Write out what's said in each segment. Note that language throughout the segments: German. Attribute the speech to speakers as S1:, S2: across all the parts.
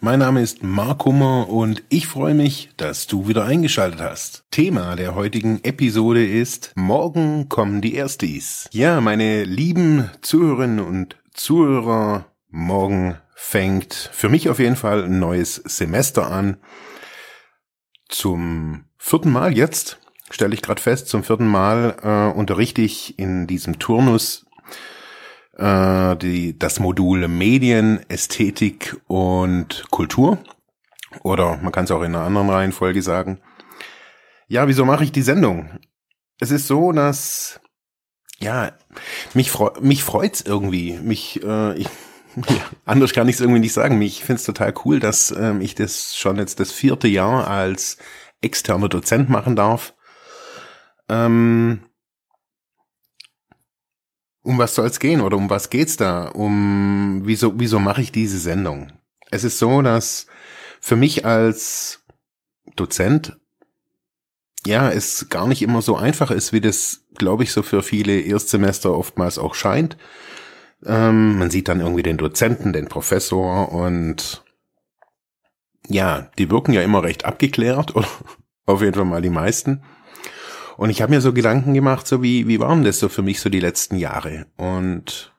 S1: Mein Name ist Mark Hummer und ich freue mich, dass du wieder eingeschaltet hast. Thema der heutigen Episode ist Morgen kommen die Erstis. Ja, meine lieben Zuhörerinnen und Zuhörer, morgen fängt für mich auf jeden Fall ein neues Semester an. Zum vierten Mal jetzt stelle ich gerade fest, zum vierten Mal äh, unterrichte ich in diesem Turnus äh, die, das Modul Medien, Ästhetik und Kultur. Oder man kann es auch in einer anderen Reihenfolge sagen. Ja, wieso mache ich die Sendung? Es ist so, dass ja mich freu, mich freut's irgendwie. Mich äh, ich, ja, anders kann ich es irgendwie nicht sagen. Ich finde es total cool, dass ähm, ich das schon jetzt das vierte Jahr als externer Dozent machen darf. Ähm, um was soll es gehen oder um was geht's da? Um wieso wieso mache ich diese Sendung? Es ist so, dass für mich als Dozent ja es gar nicht immer so einfach ist, wie das glaube ich so für viele Erstsemester oftmals auch scheint. Ähm, man sieht dann irgendwie den Dozenten, den Professor und ja, die wirken ja immer recht abgeklärt oder auf jeden Fall mal die meisten. Und ich habe mir so Gedanken gemacht, so wie, wie waren das so für mich so die letzten Jahre? Und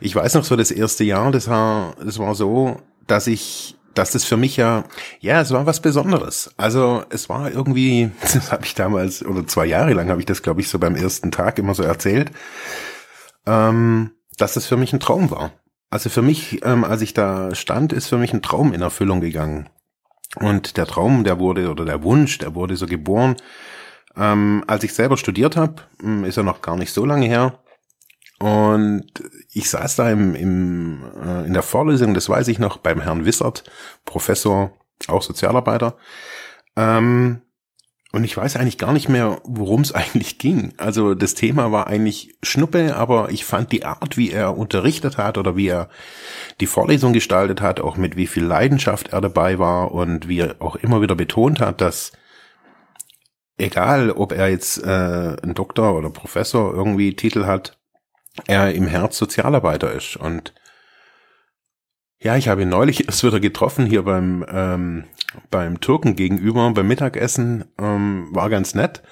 S1: ich weiß noch so das erste Jahr, das war, das war so, dass ich, dass das für mich ja, ja, es war was Besonderes. Also es war irgendwie, das habe ich damals, oder zwei Jahre lang habe ich das, glaube ich, so beim ersten Tag immer so erzählt, ähm, dass das für mich ein Traum war. Also für mich, ähm, als ich da stand, ist für mich ein Traum in Erfüllung gegangen. Und der Traum, der wurde, oder der Wunsch, der wurde so geboren, ähm, als ich selber studiert habe, hm, ist ja noch gar nicht so lange her. Und ich saß da im, im, äh, in der Vorlesung, das weiß ich noch, beim Herrn Wissert, Professor, auch Sozialarbeiter. Ähm, und ich weiß eigentlich gar nicht mehr, worum es eigentlich ging. Also das Thema war eigentlich Schnuppe, aber ich fand die Art, wie er unterrichtet hat oder wie er die Vorlesung gestaltet hat, auch mit wie viel Leidenschaft er dabei war und wie er auch immer wieder betont hat, dass egal ob er jetzt äh, ein Doktor oder Professor irgendwie Titel hat, er im Herz Sozialarbeiter ist. Und ja, ich habe ihn neulich erst wieder getroffen hier beim ähm, beim Türken gegenüber beim Mittagessen, ähm, war ganz nett.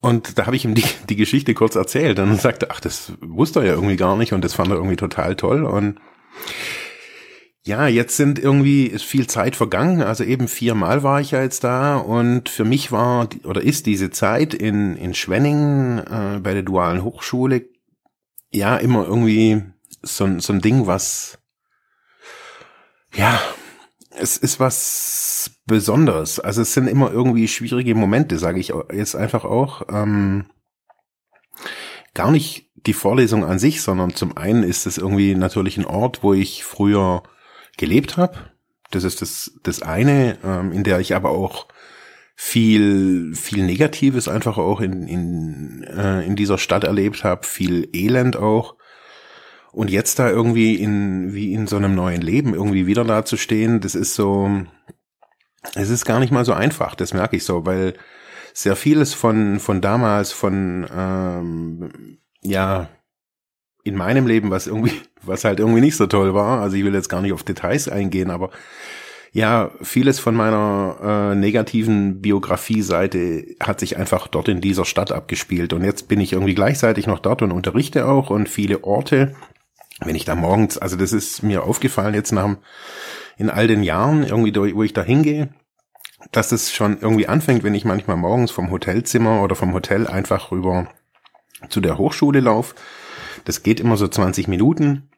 S1: Und da habe ich ihm die, die Geschichte kurz erzählt und er sagte, ach, das wusste er ja irgendwie gar nicht und das fand er irgendwie total toll. Und ja, jetzt sind irgendwie, ist viel Zeit vergangen. Also eben viermal war ich ja jetzt da und für mich war oder ist diese Zeit in, in Schwenningen äh, bei der dualen Hochschule ja immer irgendwie so, so ein Ding, was ja, es ist was Besonderes. Also es sind immer irgendwie schwierige Momente, sage ich jetzt einfach auch. Ähm, gar nicht die Vorlesung an sich, sondern zum einen ist es irgendwie natürlich ein Ort, wo ich früher gelebt habe. Das ist das, das eine, ähm, in der ich aber auch viel, viel Negatives einfach auch in, in, äh, in dieser Stadt erlebt habe, viel Elend auch. Und jetzt da irgendwie in, wie in so einem neuen Leben irgendwie wieder da zu stehen, das ist so, es ist gar nicht mal so einfach, das merke ich so, weil sehr vieles von, von damals, von, ähm, ja, in meinem Leben, was irgendwie, was halt irgendwie nicht so toll war. Also ich will jetzt gar nicht auf Details eingehen, aber ja, vieles von meiner äh, negativen Biografie-Seite hat sich einfach dort in dieser Stadt abgespielt. Und jetzt bin ich irgendwie gleichzeitig noch dort und unterrichte auch und viele Orte. Wenn ich da morgens, also das ist mir aufgefallen jetzt nach in all den Jahren, irgendwie, wo ich da hingehe, dass es schon irgendwie anfängt, wenn ich manchmal morgens vom Hotelzimmer oder vom Hotel einfach rüber zu der Hochschule laufe das geht immer so 20 Minuten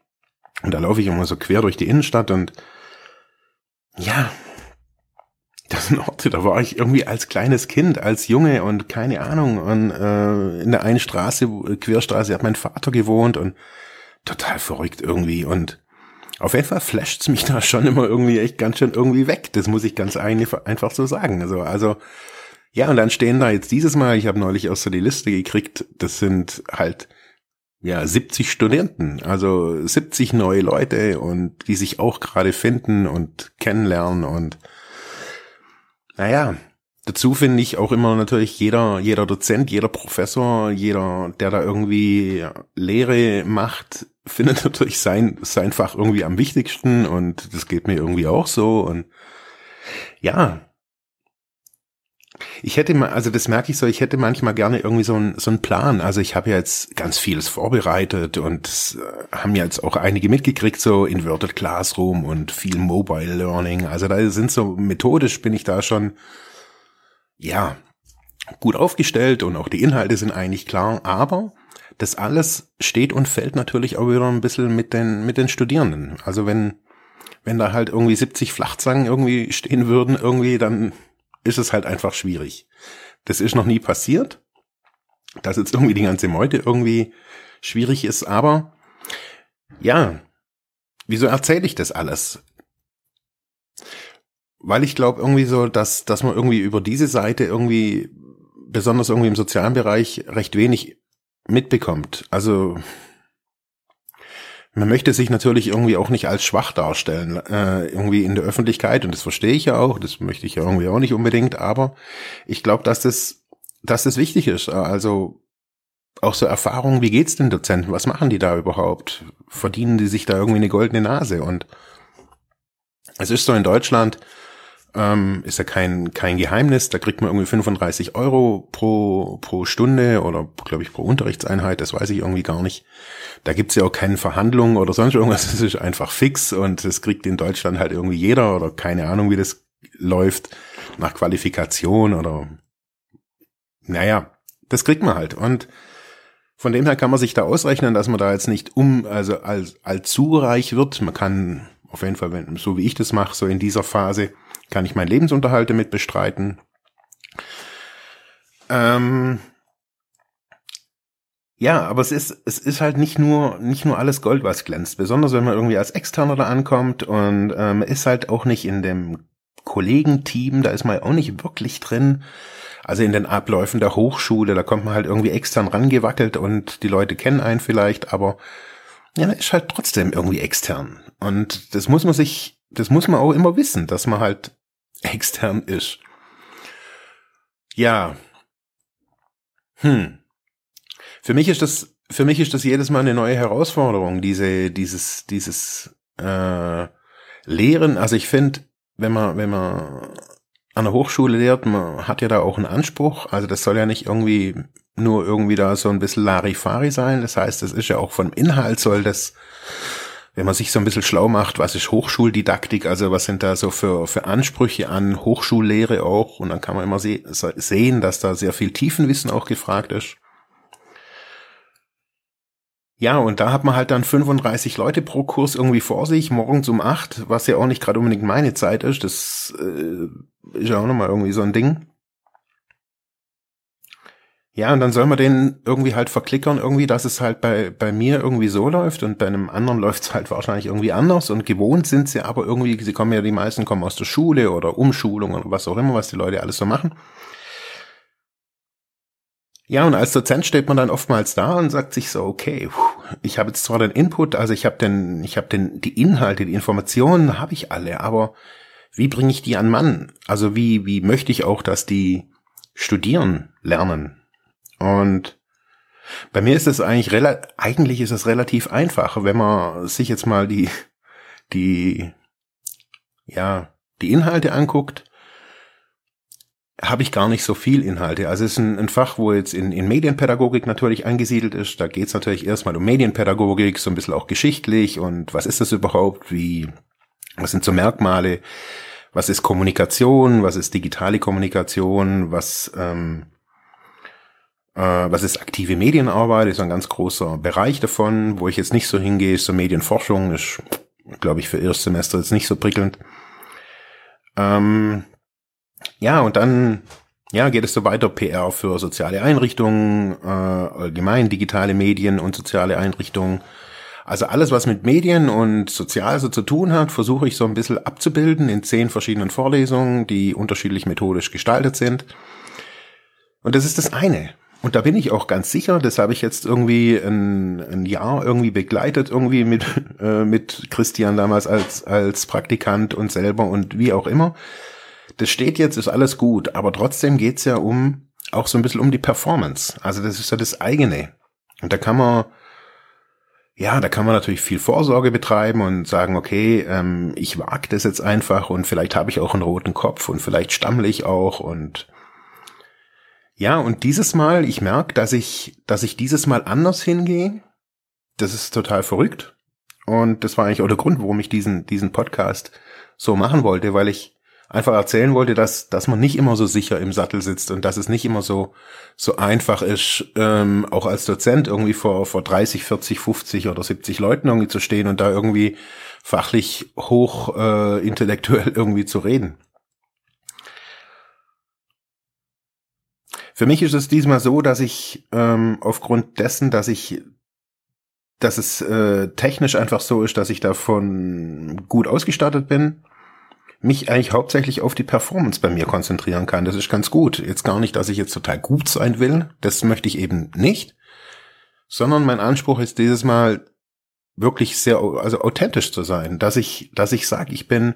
S1: und da laufe ich immer so quer durch die Innenstadt und ja, das sind Orte, da war ich irgendwie als kleines Kind, als Junge und keine Ahnung. Und äh, in der einen Straße, Querstraße, hat mein Vater gewohnt und total verrückt irgendwie. Und auf jeden Fall flasht's mich da schon immer irgendwie echt ganz schön irgendwie weg. Das muss ich ganz einfach so sagen. Also, also Ja, und dann stehen da jetzt dieses Mal, ich habe neulich auch so die Liste gekriegt, das sind halt ja 70 Studenten, also 70 neue Leute und die sich auch gerade finden und kennenlernen und naja, dazu finde ich auch immer natürlich jeder, jeder Dozent, jeder Professor, jeder, der da irgendwie Lehre macht, findet natürlich sein, sein Fach irgendwie am wichtigsten und das geht mir irgendwie auch so und ja, ich hätte mal, also das merke ich so, ich hätte manchmal gerne irgendwie so einen so einen Plan. Also ich habe ja jetzt ganz vieles vorbereitet und äh, haben jetzt auch einige mitgekriegt, so Inverted Classroom und viel Mobile Learning. Also da sind so methodisch bin ich da schon, ja, gut aufgestellt und auch die Inhalte sind eigentlich klar. Aber das alles steht und fällt natürlich auch wieder ein bisschen mit den, mit den Studierenden. Also wenn, wenn da halt irgendwie 70 Flachzangen irgendwie stehen würden, irgendwie, dann ist es halt einfach schwierig. Das ist noch nie passiert, dass jetzt irgendwie die ganze Meute irgendwie schwierig ist, aber ja, wieso erzähle ich das alles? Weil ich glaube irgendwie so, dass, dass man irgendwie über diese Seite irgendwie, besonders irgendwie im sozialen Bereich, recht wenig mitbekommt. Also man möchte sich natürlich irgendwie auch nicht als schwach darstellen, äh, irgendwie in der Öffentlichkeit, und das verstehe ich ja auch, das möchte ich ja irgendwie auch nicht unbedingt, aber ich glaube, dass das, dass das wichtig ist. Also auch so Erfahrungen, wie geht's den Dozenten, was machen die da überhaupt? Verdienen die sich da irgendwie eine goldene Nase? Und es ist so in Deutschland, ähm, ist ja kein, kein Geheimnis. Da kriegt man irgendwie 35 Euro pro, pro Stunde oder, glaube ich, pro Unterrichtseinheit. Das weiß ich irgendwie gar nicht. Da gibt's ja auch keine Verhandlungen oder sonst irgendwas. Das ist einfach fix und das kriegt in Deutschland halt irgendwie jeder oder keine Ahnung, wie das läuft. Nach Qualifikation oder, naja, das kriegt man halt. Und von dem her kann man sich da ausrechnen, dass man da jetzt nicht um, also als, allzu reich wird. Man kann auf jeden Fall, wenn, so wie ich das mache, so in dieser Phase, kann ich meinen Lebensunterhalt damit bestreiten. Ähm, ja, aber es ist, es ist halt nicht nur, nicht nur alles Gold, was glänzt. Besonders wenn man irgendwie als Externer da ankommt und ähm, ist halt auch nicht in dem Kollegenteam, da ist man auch nicht wirklich drin. Also in den Abläufen der Hochschule, da kommt man halt irgendwie extern rangewackelt und die Leute kennen einen vielleicht, aber ja, ist halt trotzdem irgendwie extern. Und das muss man sich, das muss man auch immer wissen, dass man halt extern ist. Ja. Hm. Für mich ist das, für mich ist das jedes Mal eine neue Herausforderung, diese, dieses, dieses äh, Lehren. Also ich finde, wenn man, wenn man an der Hochschule lehrt, man hat ja da auch einen Anspruch. Also das soll ja nicht irgendwie nur irgendwie da so ein bisschen Larifari sein. Das heißt, das ist ja auch vom Inhalt soll das wenn man sich so ein bisschen schlau macht, was ist Hochschuldidaktik, also was sind da so für, für Ansprüche an Hochschullehre auch, und dann kann man immer se sehen, dass da sehr viel Tiefenwissen auch gefragt ist. Ja, und da hat man halt dann 35 Leute pro Kurs irgendwie vor sich, morgens um acht, was ja auch nicht gerade unbedingt meine Zeit ist. Das äh, ist ja auch nochmal irgendwie so ein Ding. Ja, und dann soll man den irgendwie halt verklickern, irgendwie, dass es halt bei, bei mir irgendwie so läuft und bei einem anderen läuft es halt wahrscheinlich irgendwie anders und gewohnt sind sie aber irgendwie, sie kommen ja, die meisten kommen aus der Schule oder Umschulung oder was auch immer, was die Leute alles so machen. Ja, und als Dozent steht man dann oftmals da und sagt sich so, okay, ich habe jetzt zwar den Input, also ich habe den, ich habe den, die Inhalte, die Informationen habe ich alle, aber wie bringe ich die an Mann? Also wie, wie möchte ich auch, dass die studieren, lernen? Und bei mir ist es eigentlich relativ, eigentlich ist es relativ einfach, wenn man sich jetzt mal die, die, ja, die Inhalte anguckt, habe ich gar nicht so viel Inhalte. Also es ist ein, ein Fach, wo jetzt in, in Medienpädagogik natürlich angesiedelt ist. Da geht es natürlich erstmal um Medienpädagogik, so ein bisschen auch geschichtlich und was ist das überhaupt, wie, was sind so Merkmale, was ist Kommunikation, was ist digitale Kommunikation, was ähm, äh, was ist aktive Medienarbeit? Ist ein ganz großer Bereich davon, wo ich jetzt nicht so hingehe. Ist so Medienforschung ist, glaube ich, für Erstsemester jetzt nicht so prickelnd. Ähm, ja, und dann ja, geht es so weiter PR für soziale Einrichtungen, äh, allgemein digitale Medien und soziale Einrichtungen. Also alles, was mit Medien und sozial so zu tun hat, versuche ich so ein bisschen abzubilden in zehn verschiedenen Vorlesungen, die unterschiedlich methodisch gestaltet sind. Und das ist das eine. Und da bin ich auch ganz sicher, das habe ich jetzt irgendwie ein, ein Jahr irgendwie begleitet, irgendwie mit, äh, mit Christian damals als, als Praktikant und selber und wie auch immer. Das steht jetzt, ist alles gut, aber trotzdem geht's ja um, auch so ein bisschen um die Performance. Also das ist ja das eigene. Und da kann man, ja, da kann man natürlich viel Vorsorge betreiben und sagen, okay, ähm, ich wage das jetzt einfach und vielleicht habe ich auch einen roten Kopf und vielleicht stammle ich auch und ja, und dieses Mal, ich merke, dass ich, dass ich dieses Mal anders hingehe. Das ist total verrückt. Und das war eigentlich auch der Grund, warum ich diesen, diesen Podcast so machen wollte, weil ich einfach erzählen wollte, dass, dass man nicht immer so sicher im Sattel sitzt und dass es nicht immer so, so einfach ist, ähm, auch als Dozent irgendwie vor, vor 30, 40, 50 oder 70 Leuten irgendwie zu stehen und da irgendwie fachlich hoch äh, intellektuell irgendwie zu reden. Für mich ist es diesmal so, dass ich ähm, aufgrund dessen, dass ich, dass es äh, technisch einfach so ist, dass ich davon gut ausgestattet bin, mich eigentlich hauptsächlich auf die Performance bei mir konzentrieren kann. Das ist ganz gut. Jetzt gar nicht, dass ich jetzt total gut sein will. Das möchte ich eben nicht. Sondern mein Anspruch ist dieses Mal wirklich sehr, also authentisch zu sein, dass ich, dass ich sage, ich bin,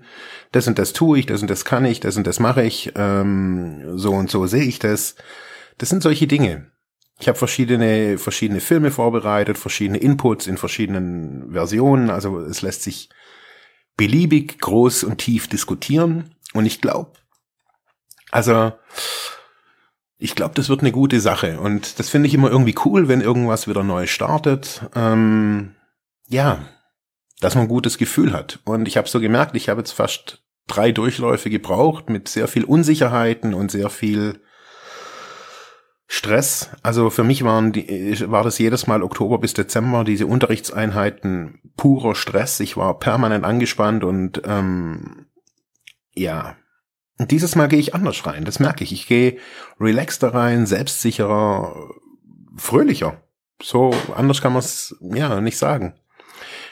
S1: das und das tue ich, das und das kann ich, das und das mache ich, ähm, so und so sehe ich das. Das sind solche Dinge. Ich habe verschiedene, verschiedene Filme vorbereitet, verschiedene Inputs in verschiedenen Versionen. Also es lässt sich beliebig groß und tief diskutieren. Und ich glaube, also ich glaube, das wird eine gute Sache. Und das finde ich immer irgendwie cool, wenn irgendwas wieder neu startet. Ähm, ja, dass man ein gutes Gefühl hat. Und ich habe so gemerkt, ich habe jetzt fast drei Durchläufe gebraucht mit sehr viel Unsicherheiten und sehr viel Stress. Also für mich waren die, war das jedes Mal Oktober bis Dezember, diese Unterrichtseinheiten purer Stress. Ich war permanent angespannt und ähm, ja. Und dieses Mal gehe ich anders rein, das merke ich. Ich gehe relaxter rein, selbstsicherer, fröhlicher. So anders kann man es ja nicht sagen.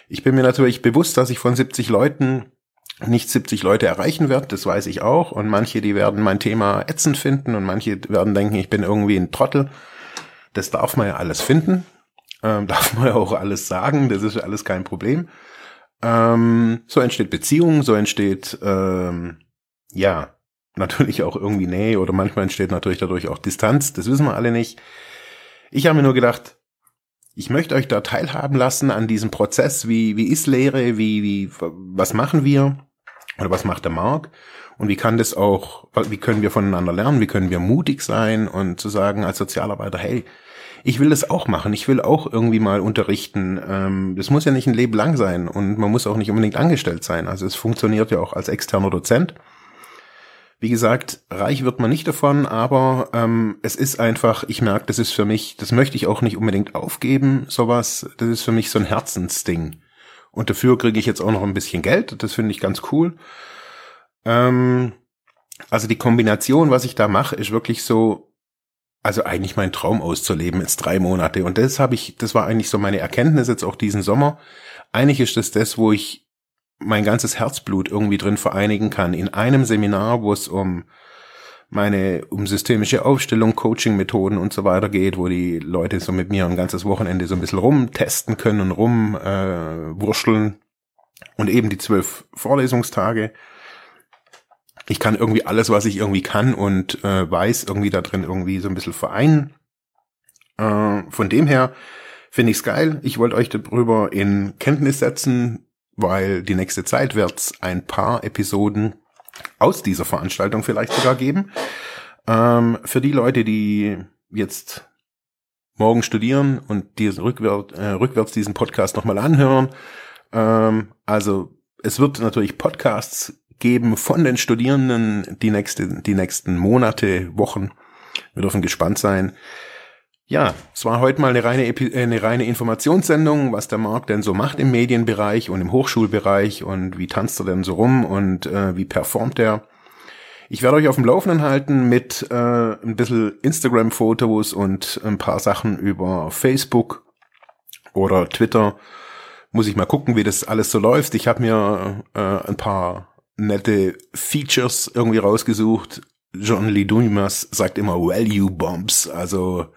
S1: Ich bin mir natürlich bewusst, dass ich von 70 Leuten nicht 70 Leute erreichen wird, das weiß ich auch. Und manche, die werden mein Thema ätzend finden und manche werden denken, ich bin irgendwie ein Trottel. Das darf man ja alles finden. Ähm, darf man ja auch alles sagen, das ist alles kein Problem. Ähm, so entsteht Beziehung, so entsteht, ähm, ja, natürlich auch irgendwie Nähe oder manchmal entsteht natürlich dadurch auch Distanz, das wissen wir alle nicht. Ich habe mir nur gedacht, ich möchte euch da teilhaben lassen an diesem Prozess, wie, wie ist Lehre, wie, wie, was machen wir? Oder was macht der Mark? Und wie kann das auch, wie können wir voneinander lernen? Wie können wir mutig sein und zu sagen als Sozialarbeiter, hey, ich will das auch machen. Ich will auch irgendwie mal unterrichten. Ähm, das muss ja nicht ein Leben lang sein und man muss auch nicht unbedingt angestellt sein. Also es funktioniert ja auch als externer Dozent. Wie gesagt, reich wird man nicht davon, aber ähm, es ist einfach, ich merke, das ist für mich, das möchte ich auch nicht unbedingt aufgeben, sowas. Das ist für mich so ein Herzensding. Und dafür kriege ich jetzt auch noch ein bisschen Geld. Das finde ich ganz cool. Ähm, also die Kombination, was ich da mache, ist wirklich so, also eigentlich mein Traum auszuleben, jetzt drei Monate. Und das habe ich, das war eigentlich so meine Erkenntnis jetzt auch diesen Sommer. Eigentlich ist das das, wo ich mein ganzes Herzblut irgendwie drin vereinigen kann. In einem Seminar, wo es um meine um systemische Aufstellung, Coaching-Methoden und so weiter geht, wo die Leute so mit mir ein ganzes Wochenende so ein bisschen rumtesten können und rumwurschteln äh, und eben die zwölf Vorlesungstage. Ich kann irgendwie alles, was ich irgendwie kann und äh, weiß, irgendwie da drin irgendwie so ein bisschen vereinen. Äh, von dem her finde ich es geil. Ich wollte euch darüber in Kenntnis setzen, weil die nächste Zeit wird's ein paar Episoden aus dieser Veranstaltung vielleicht sogar geben. Ähm, für die Leute, die jetzt morgen studieren und die rückwärts, äh, rückwärts diesen Podcast nochmal anhören. Ähm, also es wird natürlich Podcasts geben von den Studierenden die nächste, die nächsten Monate, Wochen. Wir dürfen gespannt sein. Ja, es war heute mal eine reine, Epi eine reine Informationssendung, was der Markt denn so macht im Medienbereich und im Hochschulbereich und wie tanzt er denn so rum und äh, wie performt er. Ich werde euch auf dem Laufenden halten mit äh, ein bisschen Instagram-Fotos und ein paar Sachen über Facebook oder Twitter. Muss ich mal gucken, wie das alles so läuft. Ich habe mir äh, ein paar nette Features irgendwie rausgesucht, John Lee Dumas sagt immer Value Bombs, also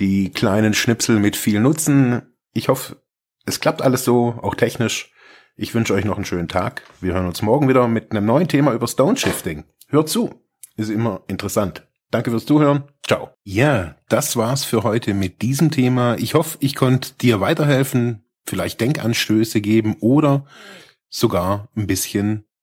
S1: die kleinen Schnipsel mit viel Nutzen. Ich hoffe, es klappt alles so, auch technisch. Ich wünsche euch noch einen schönen Tag. Wir hören uns morgen wieder mit einem neuen Thema über Stone Shifting. Hört zu, ist immer interessant. Danke fürs Zuhören. Ciao. Ja, das war's für heute mit diesem Thema. Ich hoffe, ich konnte dir weiterhelfen, vielleicht Denkanstöße geben oder sogar ein bisschen